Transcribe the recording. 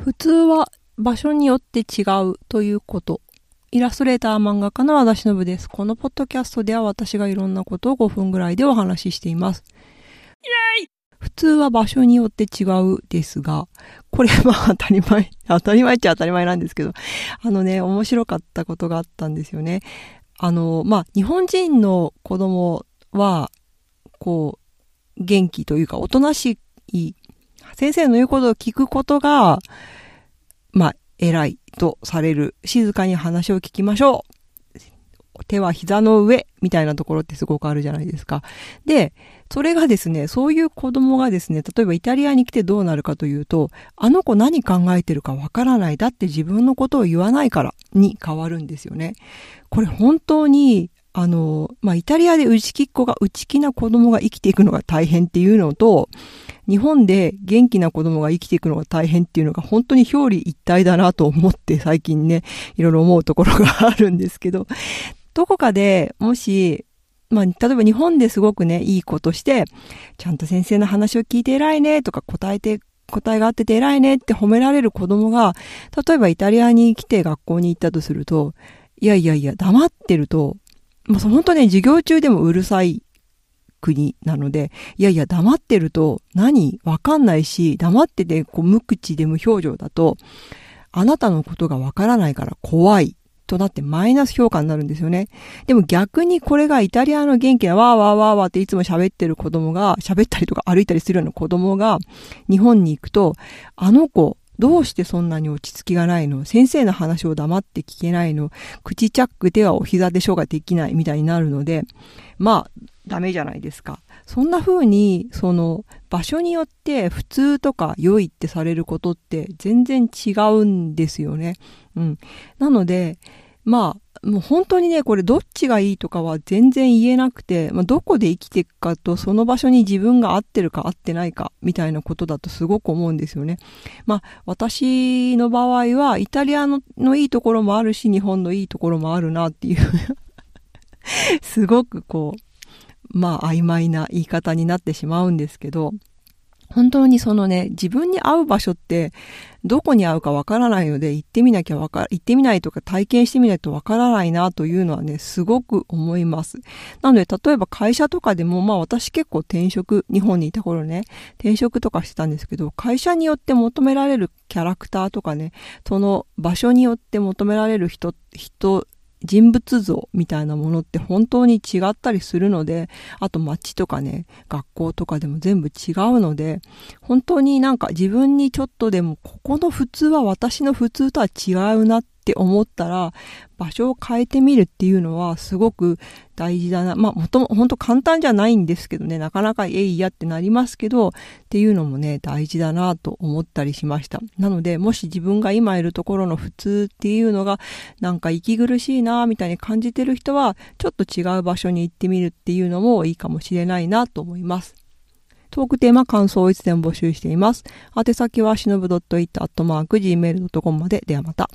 普通は場所によって違うということ。イラストレーター漫画家の和田忍です。このポッドキャストでは私がいろんなことを5分ぐらいでお話ししています。イェイ普通は場所によって違うですが、これは当たり前、当たり前っちゃ当たり前なんですけど、あのね、面白かったことがあったんですよね。あの、まあ、日本人の子供は、こう、元気というか、おとなしい先生の言うことを聞くことが、まあ、偉いとされる。静かに話を聞きましょう。手は膝の上みたいなところってすごくあるじゃないですか。で、それがですね、そういう子供がですね、例えばイタリアに来てどうなるかというと、あの子何考えてるかわからない。だって自分のことを言わないからに変わるんですよね。これ本当にあの、まあ、イタリアで内気っ子が内気な子供が生きていくのが大変っていうのと、日本で元気な子供が生きていくのが大変っていうのが本当に表裏一体だなと思って最近ね、いろいろ思うところがあるんですけど、どこかでもし、まあ、例えば日本ですごくね、いい子として、ちゃんと先生の話を聞いて偉いねとか答えて、答えがあってて偉いねって褒められる子供が、例えばイタリアに来て学校に行ったとすると、いやいやいや、黙ってるとまあ、本当ね、授業中でもうるさい国なので、いやいや、黙ってると何わかんないし、黙ってて、こう、無口で無表情だと、あなたのことがわからないから怖い。となってマイナス評価になるんですよね。でも逆にこれがイタリアの元気なわーわーわーわーっていつも喋ってる子供が、喋ったりとか歩いたりするような子供が日本に行くと、あの子、どうしてそんなに落ち着きがないの？先生の話を黙って聞けないの？口チャックではお膝でしょができないみたいになるので、まあ、ダメじゃないですか。そんな風に、その、場所によって普通とか良いってされることって全然違うんですよね。うん。なので、まあ、もう本当にね、これどっちがいいとかは全然言えなくて、まあ、どこで生きていくかと、その場所に自分が合ってるか合ってないか、みたいなことだとすごく思うんですよね。まあ、私の場合は、イタリアののいいところもあるし、日本のいいところもあるなっていう すごくこう、まあ、曖昧な言い方になってしまうんですけど、本当にそのね、自分に合う場所って、どこに合うかわからないので、行ってみなきゃわか、行ってみないとか体験してみないとわからないなというのはね、すごく思います。なので、例えば会社とかでも、まあ私結構転職、日本にいた頃ね、転職とかしてたんですけど、会社によって求められるキャラクターとかね、その場所によって求められる人、人、人物像みたいなものって本当に違ったりするので、あと街とかね、学校とかでも全部違うので、本当になんか自分にちょっとでもここの普通は私の普通とは違うなっって思ったら、場所を変えてみるっていうのはすごく大事だな。まあ、もとも、ほんと簡単じゃないんですけどね、なかなかえいやってなりますけど、っていうのもね、大事だなと思ったりしました。なので、もし自分が今いるところの普通っていうのが、なんか息苦しいなみたいに感じてる人は、ちょっと違う場所に行ってみるっていうのもいいかもしれないなと思います。トークテーマ、感想をいつでも募集しています。宛先はしのぶ .it.gmail.com まで。ではまた。